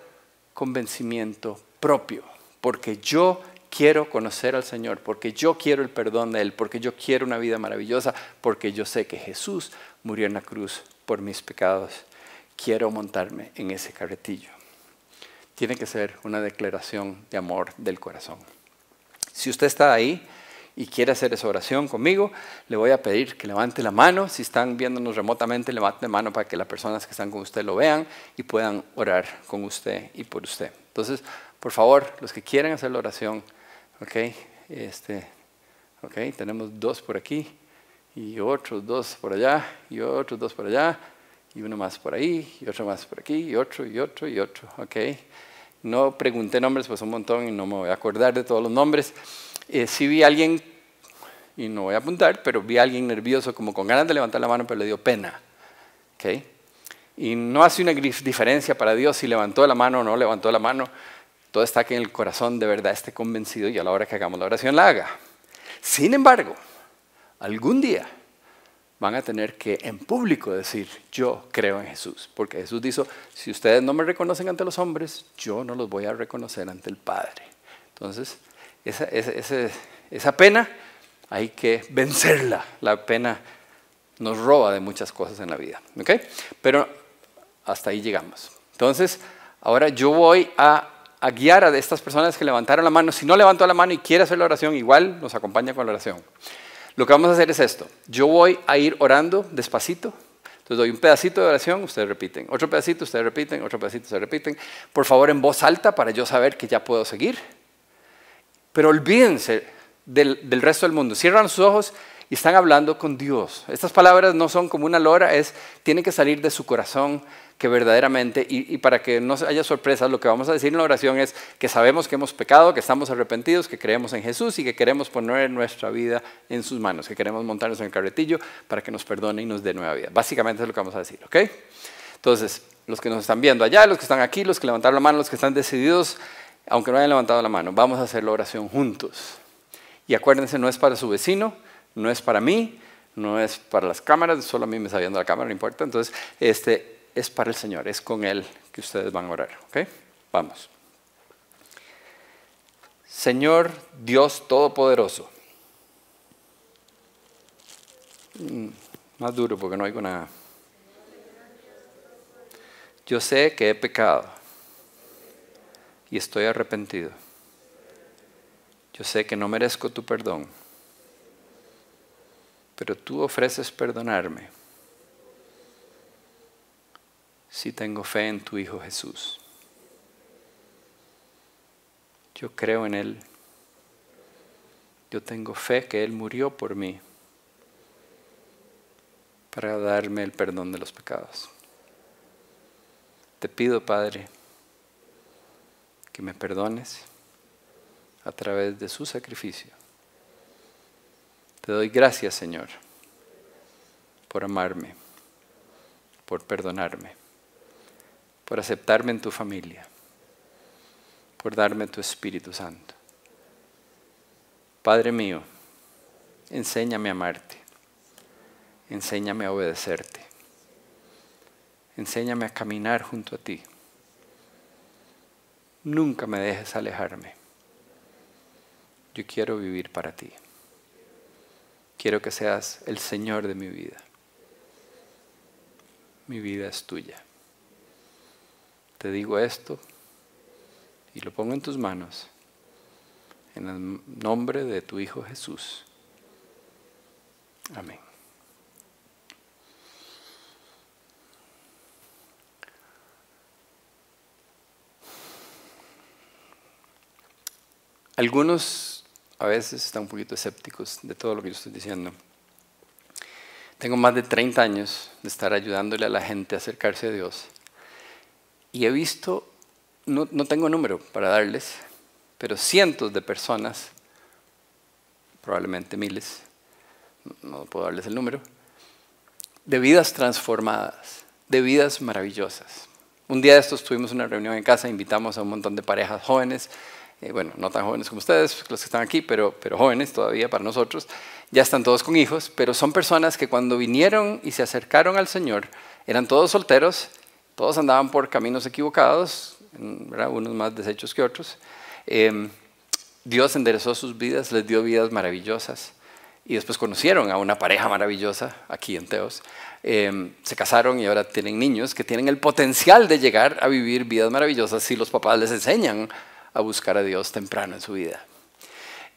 convencimiento propio, porque yo quiero conocer al Señor, porque yo quiero el perdón de Él, porque yo quiero una vida maravillosa, porque yo sé que Jesús murió en la cruz por mis pecados. Quiero montarme en ese carretillo. Tiene que ser una declaración de amor del corazón. Si usted está ahí y quiere hacer esa oración conmigo, le voy a pedir que levante la mano. Si están viéndonos remotamente, levante la mano para que las personas que están con usted lo vean y puedan orar con usted y por usted. Entonces, por favor, los que quieren hacer la oración, ok, este, ok, tenemos dos por aquí y otros dos por allá y otros dos por allá y uno más por ahí y otro más por aquí y otro y otro y otro, ok. No pregunté nombres, pues un montón y no me voy a acordar de todos los nombres. Eh, sí vi a alguien, y no voy a apuntar, pero vi a alguien nervioso, como con ganas de levantar la mano, pero le dio pena. ¿Okay? Y no hace una diferencia para Dios si levantó la mano o no levantó la mano. Todo está que en el corazón de verdad esté convencido y a la hora que hagamos la oración la haga. Sin embargo, algún día van a tener que en público decir, yo creo en Jesús. Porque Jesús dijo, si ustedes no me reconocen ante los hombres, yo no los voy a reconocer ante el Padre. Entonces, esa, esa, pena hay que vencerla. La pena nos roba de muchas cosas en la vida. ¿okay? Pero hasta ahí llegamos. Entonces, ahora yo voy a, a, guiar a estas personas que levantaron la mano. Si no levantó la mano y quiere hacer la oración, igual nos acompaña con la oración. Lo que vamos a hacer es esto. Yo voy a ir orando despacito. Entonces doy un pedacito de oración, ustedes repiten. Otro pedacito, ustedes repiten. Otro pedacito, ustedes repiten. Por favor, en voz alta para yo saber que ya puedo seguir. Pero olvídense del, del resto del mundo. Cierran sus ojos y están hablando con Dios. Estas palabras no son como una lora, es, tienen que salir de su corazón que verdaderamente, y, para que no haya sorpresas, lo que vamos a decir en la oración es que sabemos que hemos pecado, que estamos arrepentidos, que creemos en Jesús y que queremos poner nuestra vida en sus manos, que queremos montarnos en el carretillo para que nos perdone y nos dé nueva vida. Básicamente es lo que vamos a decir, ¿ok? Entonces, los que nos están viendo allá, los que están aquí, los que levantaron la mano, los que están decididos, aunque no hayan levantado la mano, vamos a hacer la oración juntos. Y acuérdense, no es para su vecino, no es para mí, no es para las cámaras, solo a mí me está viendo la cámara, no importa. Entonces, este, es para el Señor, es con Él que ustedes van a orar. ¿Ok? Vamos. Señor Dios Todopoderoso. Mm, más duro porque no oigo nada. Yo sé que he pecado y estoy arrepentido. Yo sé que no merezco tu perdón, pero tú ofreces perdonarme si tengo fe en tu Hijo Jesús. Yo creo en Él. Yo tengo fe que Él murió por mí para darme el perdón de los pecados. Te pido, Padre, que me perdones a través de su sacrificio. Te doy gracias, Señor, por amarme, por perdonarme por aceptarme en tu familia, por darme tu Espíritu Santo. Padre mío, enséñame a amarte, enséñame a obedecerte, enséñame a caminar junto a ti. Nunca me dejes alejarme. Yo quiero vivir para ti. Quiero que seas el Señor de mi vida. Mi vida es tuya. Te digo esto y lo pongo en tus manos, en el nombre de tu Hijo Jesús. Amén. Algunos a veces están un poquito escépticos de todo lo que yo estoy diciendo. Tengo más de 30 años de estar ayudándole a la gente a acercarse a Dios. Y he visto, no, tengo número para darles, pero cientos de personas, probablemente miles, no puedo darles el número, de vidas transformadas, de vidas maravillosas. Un día de estos tuvimos una reunión en casa, invitamos a un montón de parejas jóvenes, eh, bueno, no tan jóvenes como ustedes, los que están aquí, pero, pero jóvenes todavía para nosotros, ya están todos con hijos, pero son personas que cuando vinieron y se acercaron al Señor, eran todos solteros todos andaban por caminos equivocados, unos más deshechos que otros. Em, Dios enderezó sus vidas, les dio vidas maravillosas y después conocieron a una pareja maravillosa aquí en Teos. Em, se casaron y ahora tienen niños que tienen el potencial de llegar a vivir vidas maravillosas si los papás les enseñan a buscar a Dios temprano en su vida.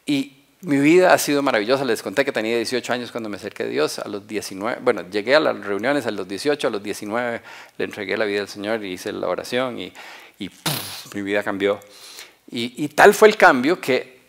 Y mi vida ha sido maravillosa. Les conté que tenía 18 años cuando me acerqué a Dios. A los 19, bueno, llegué a las reuniones a los 18, a los 19 le entregué la vida al Señor y hice la oración y, mi vida cambió. Y, y, tal fue el cambio que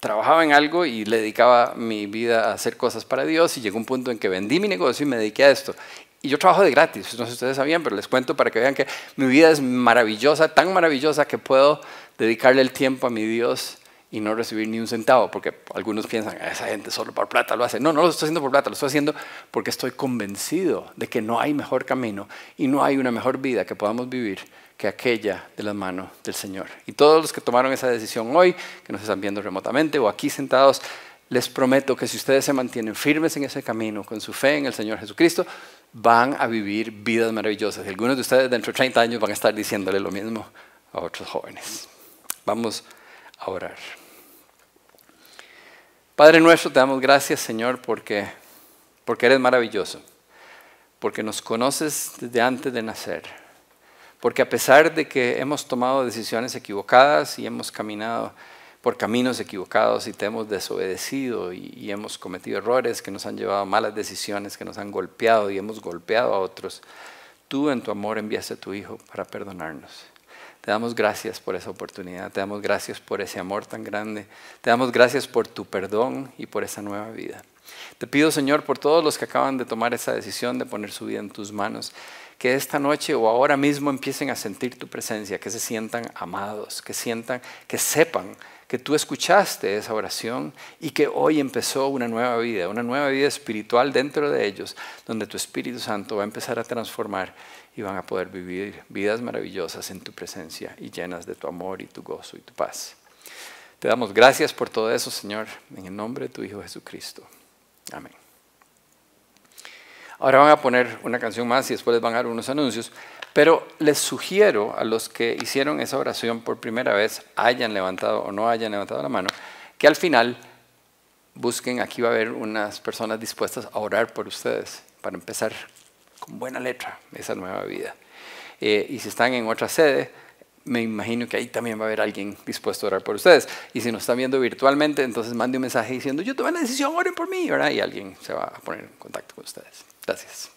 trabajaba en algo y le dedicaba mi vida a hacer cosas para Dios y llegó un punto en que vendí mi negocio y me dediqué a esto. Y yo trabajo de gratis, no sé si ustedes sabían, pero les cuento para que vean que mi vida es maravillosa, tan maravillosa que puedo dedicarle el tiempo a mi Dios y no recibir ni un centavo, porque algunos piensan, esa gente solo por plata lo hace. No, no lo estoy haciendo por plata, lo estoy haciendo porque estoy convencido de que no hay mejor camino y no hay una mejor vida que podamos vivir que aquella de las manos del Señor. Y todos los que tomaron esa decisión hoy, que nos están viendo remotamente o aquí sentados, les prometo que si ustedes se mantienen firmes en ese camino, con su fe en el Señor Jesucristo, van a vivir vidas maravillosas. Y algunos de ustedes dentro de 30 años van a estar diciéndole lo mismo a otros jóvenes. Vamos a orar. Padre nuestro, te damos gracias, Señor, porque, porque eres maravilloso, porque nos conoces desde antes de nacer, porque a pesar de que hemos tomado decisiones equivocadas y hemos caminado por caminos equivocados y te hemos desobedecido y, y, hemos cometido errores que nos han llevado a malas decisiones, que nos han golpeado y hemos golpeado a otros, tú en tu amor enviaste a tu Hijo para perdonarnos. Te damos gracias por esa oportunidad, te damos gracias por ese amor tan grande, te damos gracias por tu perdón y por esa nueva vida. Te pido, Señor, por todos los que acaban de tomar esa decisión de poner su vida en tus manos, que esta noche o ahora mismo empiecen a sentir tu presencia, que se sientan amados, que sientan, que sepan que tú escuchaste esa oración y que hoy empezó una nueva vida, una nueva vida espiritual dentro de ellos, donde tu Espíritu Santo va a empezar a transformar y van a poder vivir vidas maravillosas en tu presencia y llenas de tu amor y tu gozo y tu paz. Te damos gracias por todo eso, Señor, en el nombre de tu Hijo Jesucristo. Amén. Ahora van a poner una canción más y después les van a dar unos anuncios, pero les sugiero a los que hicieron esa oración por primera vez, hayan levantado o no hayan levantado la mano, que al final busquen, aquí va a haber unas personas dispuestas a orar por ustedes para empezar con buena letra esa nueva vida. Eh, y si están en otra sede, me imagino que ahí también va a haber alguien dispuesto a orar por ustedes. Y si nos están viendo virtualmente, entonces mande un mensaje diciendo, yo tomé la decisión, oren por mí, ¿verdad? Y alguien se va a poner en contacto con ustedes. Gracias.